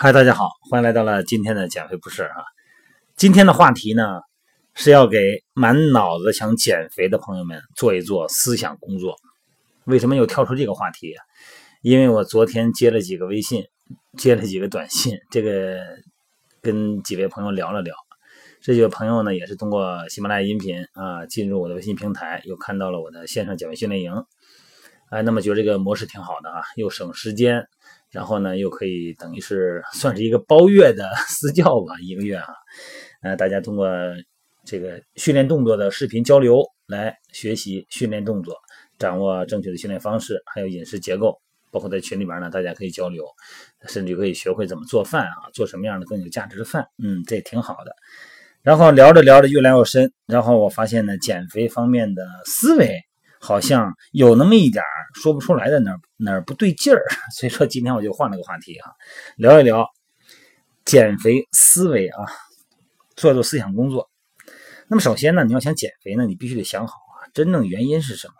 嗨，大家好，欢迎来到了今天的减肥不是啊。今天的话题呢是要给满脑子想减肥的朋友们做一做思想工作。为什么又跳出这个话题？因为我昨天接了几个微信，接了几个短信，这个跟几位朋友聊了聊。这几位朋友呢也是通过喜马拉雅音频啊进入我的微信平台，又看到了我的线上减肥训练营。哎，那么觉得这个模式挺好的啊，又省时间。然后呢，又可以等于是 算是一个包月的 私教吧，一个月啊，呃，大家通过这个训练动作的视频交流来学习训练动作，掌握正确的训练方式，还有饮食结构，包括在群里边呢，大家可以交流，甚至可以学会怎么做饭啊，做什么样的更有价值的饭，嗯，这也挺好的。然后聊着聊着越来越深，然后我发现呢，减肥方面的思维。好像有那么一点说不出来的哪哪儿不对劲儿，所以说今天我就换了个话题啊，聊一聊减肥思维啊，做做思想工作。那么首先呢，你要想减肥呢，你必须得想好啊，真正原因是什么？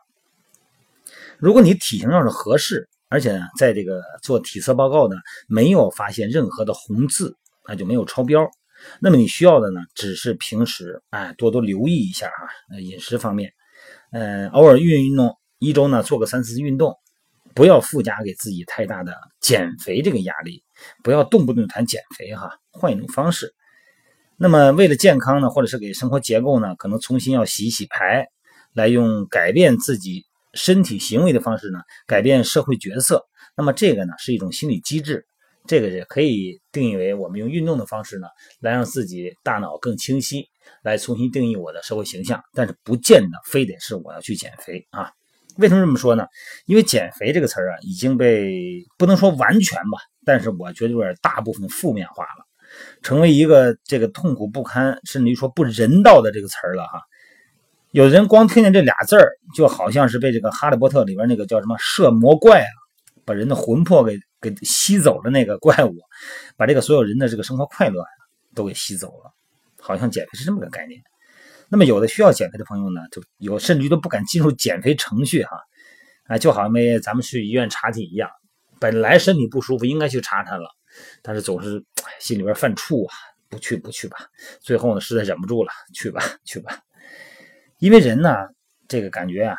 如果你体型要是合适，而且呢，在这个做体测报告呢没有发现任何的红字，那就没有超标。那么你需要的呢，只是平时哎多多留意一下啊，饮食方面。嗯，偶尔运运动，一周呢做个三四次运动，不要附加给自己太大的减肥这个压力，不要动不动谈减肥哈，换一种方式。那么为了健康呢，或者是给生活结构呢，可能重新要洗一洗牌，来用改变自己身体行为的方式呢，改变社会角色。那么这个呢是一种心理机制，这个也可以定义为我们用运动的方式呢，来让自己大脑更清晰。来重新定义我的社会形象，但是不见得非得是我要去减肥啊？为什么这么说呢？因为减肥这个词儿啊，已经被不能说完全吧，但是我觉得有点大部分负面化了，成为一个这个痛苦不堪，甚至于说不人道的这个词儿了哈。有的人光听见这俩字儿，就好像是被这个《哈利波特》里边那个叫什么摄魔怪啊，把人的魂魄给给吸走的那个怪物，把这个所有人的这个生活快乐都给吸走了。好像减肥是这么个概念，那么有的需要减肥的朋友呢，就有甚至于都不敢进入减肥程序哈，啊，就好像没咱们去医院查体一样，本来身体不舒服应该去查它了，但是总是心里边犯怵啊，不去不去吧，最后呢实在忍不住了，去吧去吧，因为人呢这个感觉啊，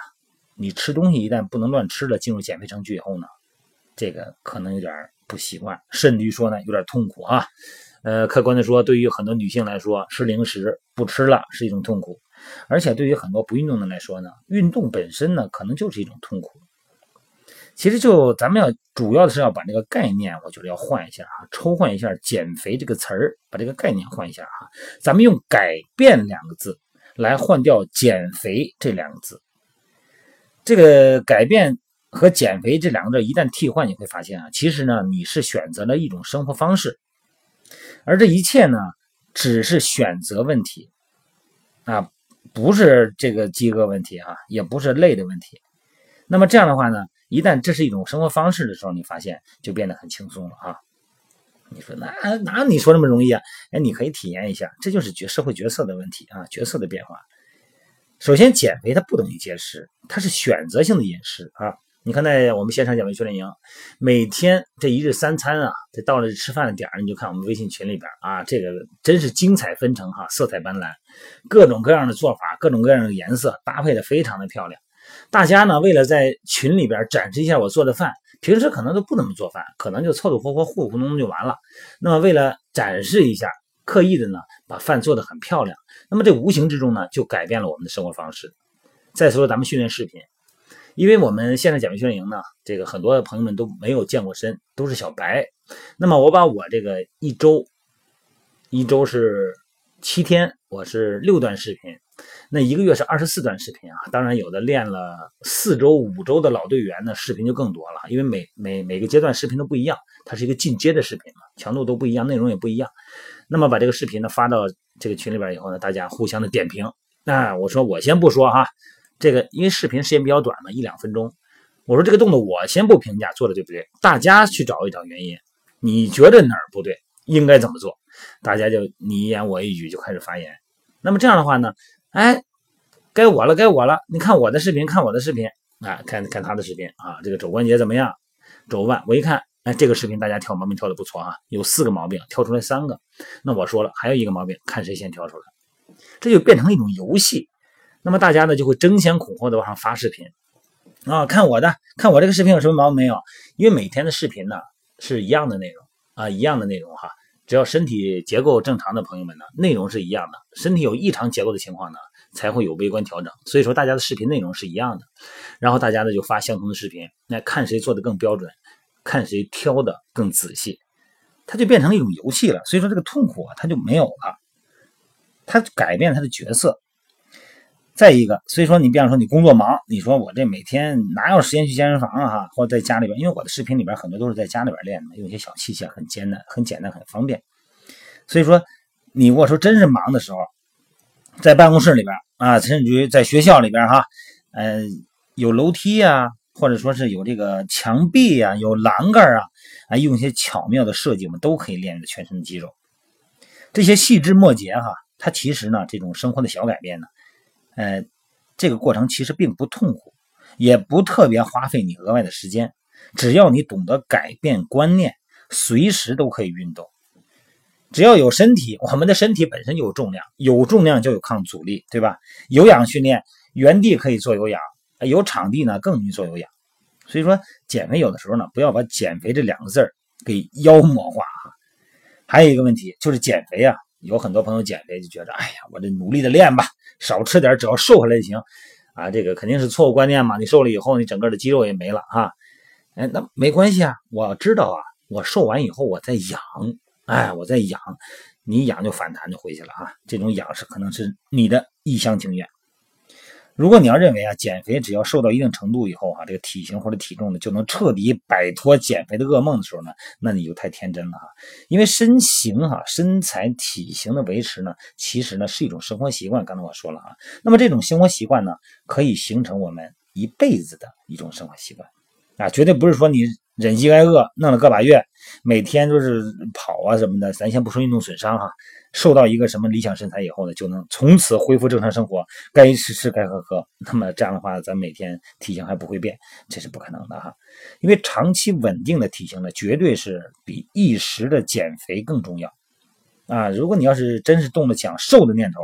你吃东西一旦不能乱吃了，进入减肥程序以后呢，这个可能有点不习惯，甚至于说呢有点痛苦啊。呃，客观的说，对于很多女性来说，吃零食不吃了是一种痛苦，而且对于很多不运动的来说呢，运动本身呢可能就是一种痛苦。其实就咱们要主要的是要把这个概念，我觉得要换一下啊，抽换一下“减肥”这个词儿，把这个概念换一下啊。咱们用“改变”两个字来换掉“减肥”这两个字。这个“改变”和“减肥”这两个字一旦替换，你会发现啊，其实呢你是选择了一种生活方式。而这一切呢，只是选择问题，啊，不是这个饥饿问题啊，也不是累的问题。那么这样的话呢，一旦这是一种生活方式的时候，你发现就变得很轻松了啊。你说哪哪你说那么容易啊？哎，你可以体验一下，这就是角社会角色的问题啊，角色的变化。首先，减肥它不等于节食，它是选择性的饮食啊。你看，在我们线上减肥训练营，每天这一日三餐啊，这到了吃饭的点儿，你就看我们微信群里边啊，这个真是精彩纷呈哈，色彩斑斓，各种各样的做法，各种各样的颜色，搭配的非常的漂亮。大家呢，为了在群里边展示一下我做的饭，平时可能都不怎么做饭，可能就凑凑合合糊糊弄弄就完了。那么为了展示一下，刻意的呢，把饭做的很漂亮。那么这无形之中呢，就改变了我们的生活方式。再说咱们训练视频。因为我们现在减肥训练营呢，这个很多的朋友们都没有健过身，都是小白。那么我把我这个一周，一周是七天，我是六段视频，那一个月是二十四段视频啊。当然有的练了四周、五周的老队员呢，视频就更多了，因为每每每个阶段视频都不一样，它是一个进阶的视频嘛，强度都不一样，内容也不一样。那么把这个视频呢发到这个群里边以后呢，大家互相的点评。那我说我先不说哈。这个因为视频时间比较短嘛，一两分钟。我说这个动作我先不评价做的对不对，大家去找一找原因。你觉得哪儿不对，应该怎么做？大家就你一言我一语就开始发言。那么这样的话呢，哎，该我了，该我了。你看我的视频，看我的视频啊，看看他的视频啊，这个肘关节怎么样？肘腕我一看，哎，这个视频大家挑毛病挑的不错啊，有四个毛病挑出来三个。那我说了，还有一个毛病，看谁先挑出来，这就变成一种游戏。那么大家呢就会争先恐后的往上发视频啊，看我的，看我这个视频有什么毛病没有？因为每天的视频呢是一样的内容啊，一样的内容哈。只要身体结构正常的朋友们呢，内容是一样的。身体有异常结构的情况呢，才会有微观调整。所以说大家的视频内容是一样的，然后大家呢就发相同的视频，那看谁做的更标准，看谁挑的更仔细，它就变成了一种游戏了。所以说这个痛苦啊，它就没有了，它改变它的角色。再一个，所以说你比方说你工作忙，你说我这每天哪有时间去健身房啊？哈，或者在家里边，因为我的视频里边很多都是在家里边练的，用一些小器械，很简单、很简单、很方便。所以说，你如果说真是忙的时候，在办公室里边啊，甚至于在学校里边哈，呃，有楼梯啊，或者说是有这个墙壁啊，有栏杆啊，啊，用一些巧妙的设计，我们都可以练你的全身的肌肉。这些细枝末节哈，它其实呢，这种生活的小改变呢，呃，这个过程其实并不痛苦，也不特别花费你额外的时间，只要你懂得改变观念，随时都可以运动。只要有身体，我们的身体本身就有重量，有重量就有抗阻力，对吧？有氧训练，原地可以做有氧，有场地呢更容易做有氧。所以说，减肥有的时候呢，不要把减肥这两个字儿给妖魔化啊。还有一个问题就是减肥啊，有很多朋友减肥就觉得，哎呀，我这努力的练吧，少吃点，只要瘦下来就行啊。这个肯定是错误观念嘛。你瘦了以后，你整个的肌肉也没了哈。哎，那没关系啊，我知道啊，我瘦完以后我再养。哎，我再养，你养就反弹就回去了啊！这种养是可能是你的一厢情愿。如果你要认为啊，减肥只要瘦到一定程度以后啊，这个体型或者体重呢就能彻底摆脱减肥的噩梦的时候呢，那你就太天真了哈。因为身形哈，身材体型的维持呢，其实呢是一种生活习惯。刚才我说了啊，那么这种生活习惯呢，可以形成我们一辈子的一种生活习惯啊，绝对不是说你。忍饥挨饿弄了个把月，每天都是跑啊什么的，咱先不说运动损伤哈，瘦到一个什么理想身材以后呢，就能从此恢复正常生活，该吃吃该喝喝。那么这样的话，咱每天体型还不会变，这是不可能的哈。因为长期稳定的体型呢，绝对是比一时的减肥更重要啊。如果你要是真是动了想瘦的念头，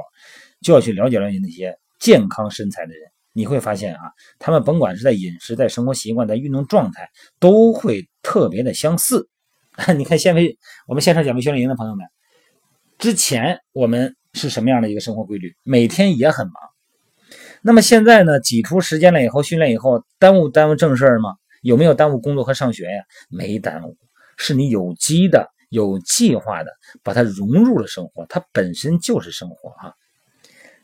就要去了解了解那些健康身材的人。你会发现啊，他们甭管是在饮食、在生活习惯、在运动状态，都会特别的相似。你看，减肥，我们线上减肥训练营的朋友们，之前我们是什么样的一个生活规律？每天也很忙。那么现在呢，挤出时间了以后，训练以后，耽误耽误正事儿吗？有没有耽误工作和上学呀？没耽误，是你有机的、有计划的把它融入了生活，它本身就是生活啊。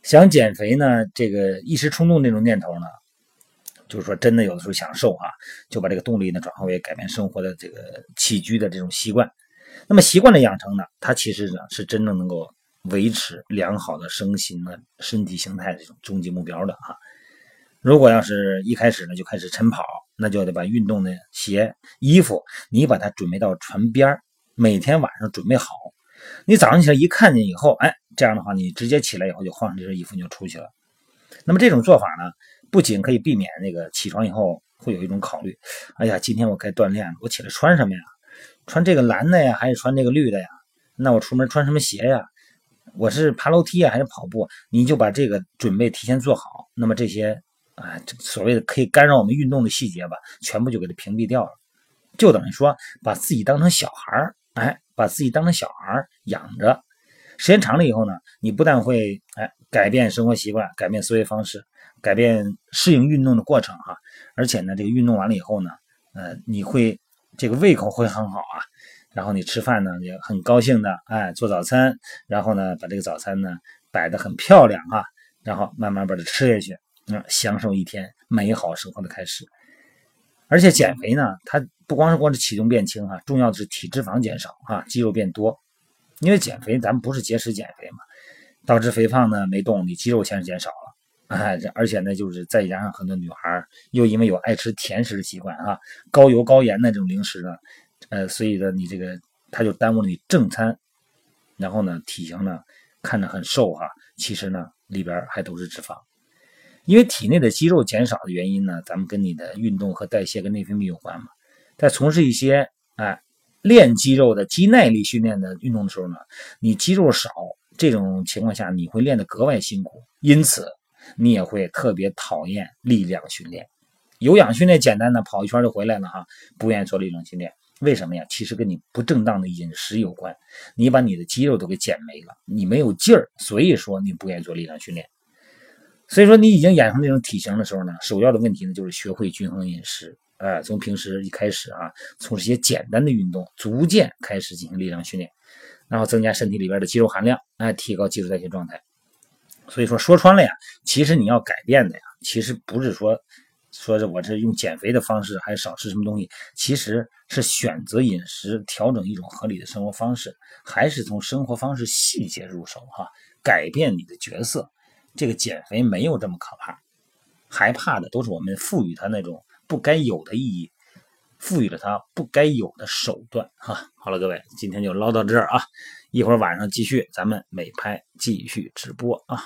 想减肥呢，这个一时冲动那种念头呢，就是说真的有的时候想瘦啊，就把这个动力呢转化为改变生活的这个起居的这种习惯。那么习惯的养成呢，它其实呢是真正能够维持良好的身心的身体形态这种终极目标的啊。如果要是一开始呢就开始晨跑，那就得把运动的鞋衣服你把它准备到船边每天晚上准备好。你早上起来一看见以后，哎，这样的话，你直接起来以后就换上这身衣服你就出去了。那么这种做法呢，不仅可以避免那个起床以后会有一种考虑，哎呀，今天我该锻炼了，我起来穿什么呀？穿这个蓝的呀，还是穿这个绿的呀？那我出门穿什么鞋呀？我是爬楼梯啊，还是跑步？你就把这个准备提前做好。那么这些啊，所谓的可以干扰我们运动的细节吧，全部就给它屏蔽掉了。就等于说，把自己当成小孩儿，哎。把自己当成小孩养着，时间长了以后呢，你不但会哎改变生活习惯，改变思维方式，改变适应运动的过程哈，而且呢，这个运动完了以后呢，呃，你会这个胃口会很好啊，然后你吃饭呢也很高兴的哎做早餐，然后呢把这个早餐呢摆的很漂亮哈，然后慢慢把它吃下去，嗯，享受一天美好生活的开始。而且减肥呢，它不光是光是体重变轻哈，重要的是体脂肪减少哈，肌肉变多。因为减肥咱们不是节食减肥嘛，导致肥胖呢没动，你肌肉先是减少，哎，而且呢就是再加上很多女孩又因为有爱吃甜食的习惯啊，高油高盐的这种零食呢，呃，所以呢你这个它就耽误了你正餐，然后呢体型呢看着很瘦哈，其实呢里边还都是脂肪。因为体内的肌肉减少的原因呢，咱们跟你的运动和代谢跟内分泌有关嘛。在从事一些哎，练肌肉的肌耐力训练的运动的时候呢，你肌肉少，这种情况下你会练得格外辛苦，因此你也会特别讨厌力量训练。有氧训练简单的，跑一圈就回来了哈，不愿意做力量训练，为什么呀？其实跟你不正当的饮食有关，你把你的肌肉都给减没了，你没有劲儿，所以说你不愿意做力量训练。所以说你已经养成这种体型的时候呢，首要的问题呢就是学会均衡饮食，哎，从平时一开始啊，从这些简单的运动逐渐开始进行力量训练，然后增加身体里边的肌肉含量，哎，提高基础代谢状态。所以说说穿了呀，其实你要改变的呀，其实不是说。说是我这用减肥的方式，还是少吃什么东西？其实是选择饮食，调整一种合理的生活方式，还是从生活方式细节入手哈，改变你的角色。这个减肥没有这么可怕，害怕的都是我们赋予它那种不该有的意义，赋予了它不该有的手段哈。好了，各位，今天就唠到这儿啊，一会儿晚上继续，咱们美拍继续直播啊。